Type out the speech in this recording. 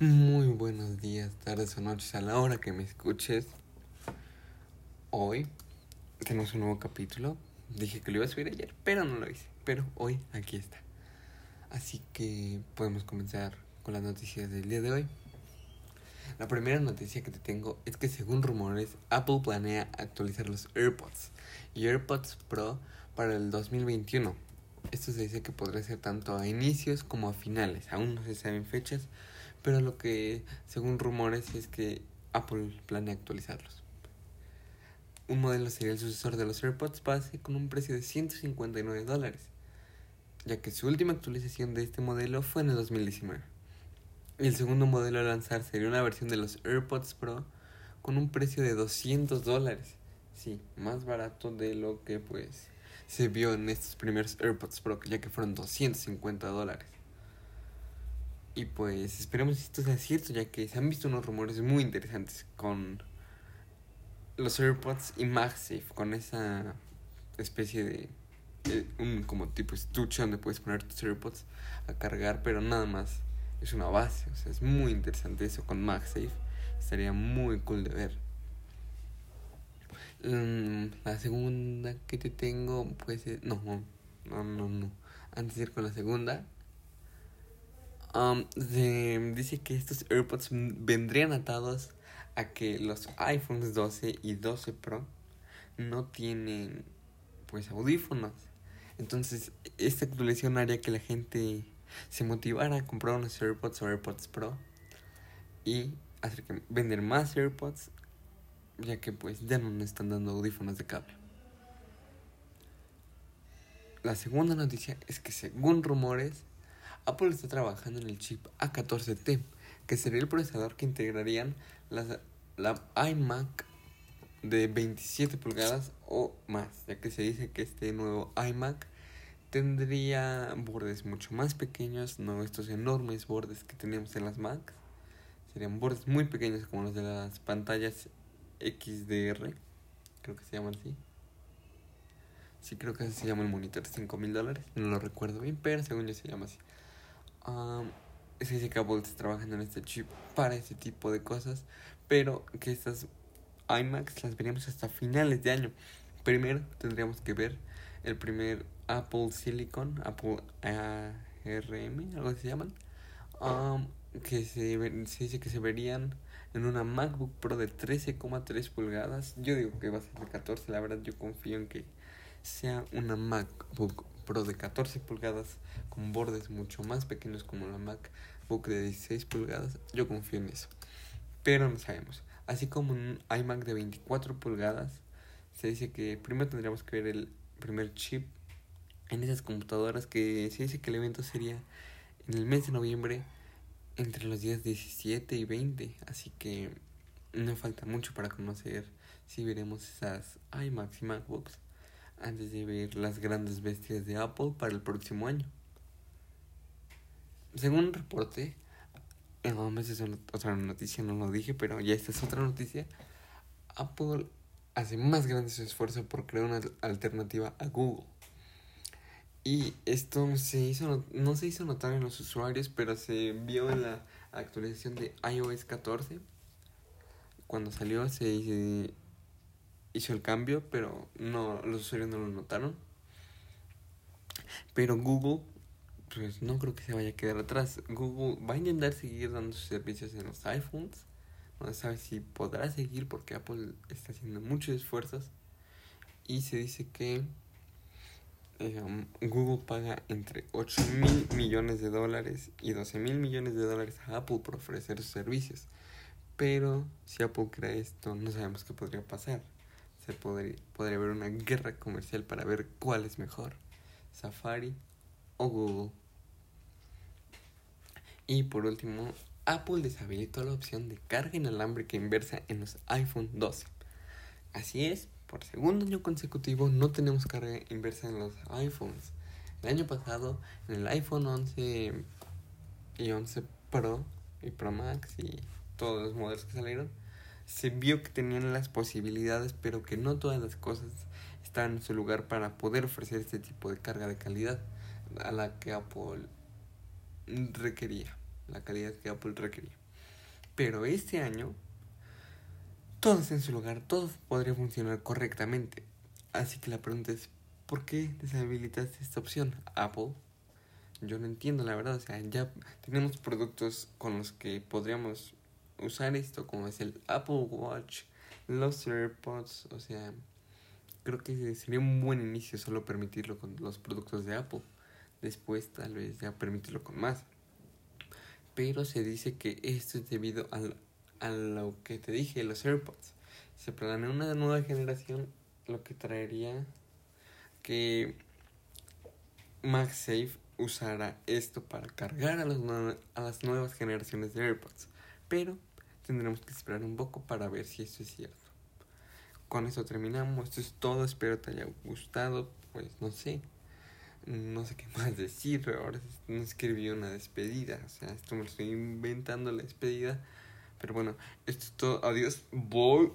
Muy buenos días, tardes o noches a la hora que me escuches. Hoy tenemos un nuevo capítulo. Dije que lo iba a subir ayer, pero no lo hice. Pero hoy aquí está. Así que podemos comenzar con las noticias del día de hoy. La primera noticia que te tengo es que según rumores, Apple planea actualizar los AirPods y AirPods Pro para el 2021. Esto se dice que podría ser tanto a inicios como a finales. Aún no se saben fechas, pero lo que, según rumores, es que Apple planea actualizarlos. Un modelo sería el sucesor de los AirPods base con un precio de 159 dólares, ya que su última actualización de este modelo fue en el 2019. Y el segundo modelo a lanzar sería una versión de los AirPods Pro con un precio de 200 dólares. Sí, más barato de lo que pues se vio en estos primeros AirPods Pro, ya que fueron 250 dólares. Y pues esperemos que esto sea cierto, ya que se han visto unos rumores muy interesantes con los AirPods y MagSafe, con esa especie de, un como tipo estuche donde puedes poner tus AirPods a cargar, pero nada más es una base, o sea, es muy interesante eso con MagSafe, estaría muy cool de ver. Mm, la segunda que te tengo, pues, no, no, no, no. Antes de ir con la segunda, Um, dice que estos AirPods vendrían atados a que los iPhones 12 y 12 Pro no tienen pues audífonos. Entonces, esta actualización haría que la gente se motivara a comprar unos AirPods o AirPods Pro y hacer que vender más AirPods ya que pues ya no nos están dando audífonos de cable. La segunda noticia es que según rumores Apple está trabajando en el chip A14T, que sería el procesador que integrarían las, la iMac de 27 pulgadas o más, ya que se dice que este nuevo iMac tendría bordes mucho más pequeños, no estos enormes bordes que tenemos en las Macs. Serían bordes muy pequeños como los de las pantallas XDR, creo que se llaman así. Sí, creo que así se llama el monitor de 5 mil dólares, no lo recuerdo bien, pero según yo se llama así. Um, está trabajando en este chip para ese tipo de cosas, pero que estas iMacs las veríamos hasta finales de año. Primero tendríamos que ver el primer Apple Silicon, Apple ARM, algo que se llaman, que se, se dice que se verían en una MacBook Pro de 13,3 pulgadas. Yo digo que va a ser de 14, la verdad yo confío en que sea una MacBook Pro de 14 pulgadas con bordes mucho más pequeños como la MacBook de 16 pulgadas, yo confío en eso. Pero no sabemos. Así como un iMac de 24 pulgadas, se dice que primero tendríamos que ver el primer chip en esas computadoras que se dice que el evento sería en el mes de noviembre entre los días 17 y 20. Así que no falta mucho para conocer si veremos esas iMacs y MacBooks antes de ver las grandes bestias de Apple para el próximo año. Según un reporte, no, es otra noticia, no lo dije, pero ya esta es otra noticia. Apple hace más grande su esfuerzo por crear una alternativa a Google. Y esto se hizo, no se hizo notar en los usuarios, pero se vio en la actualización de iOS 14. Cuando salió se hizo el cambio, pero no los usuarios no lo notaron. Pero Google, pues no creo que se vaya a quedar atrás. Google va a intentar seguir dando sus servicios en los iPhones. No se sabe si podrá seguir porque Apple está haciendo muchos esfuerzos. Y se dice que eh, Google paga entre 8 mil millones de dólares y 12 mil millones de dólares a Apple por ofrecer sus servicios. Pero si Apple crea esto, no sabemos qué podría pasar podría, podría haber una guerra comercial para ver cuál es mejor, Safari o Google. Y por último, Apple deshabilitó la opción de carga inalámbrica inversa en los iPhone 12. Así es, por segundo año consecutivo no tenemos carga inversa en los iPhones. El año pasado, en el iPhone 11 y 11 Pro y Pro Max y todos los modelos que salieron, se vio que tenían las posibilidades, pero que no todas las cosas estaban en su lugar para poder ofrecer este tipo de carga de calidad a la que Apple requería, la calidad que Apple requería. Pero este año, todo está en su lugar, todo podría funcionar correctamente. Así que la pregunta es, ¿por qué deshabilitaste esta opción, Apple? Yo no entiendo, la verdad. O sea, ya tenemos productos con los que podríamos usar esto, como es el Apple Watch, los AirPods. O sea, creo que sería un buen inicio solo permitirlo con los productos de Apple. Después, tal vez ya permitirlo con más. Pero se dice que esto es debido al, a lo que te dije, los AirPods. Se planea una nueva generación, lo que traería que MagSafe usará esto para cargar a, los a las nuevas generaciones de AirPods. Pero tendremos que esperar un poco para ver si esto es cierto. Con eso terminamos. Esto es todo. Espero te haya gustado. Pues no sé. No sé qué más decir. Ahora no escribí una despedida. O sea, esto me lo estoy inventando la despedida. Pero bueno, esto es todo. Adiós. Voy.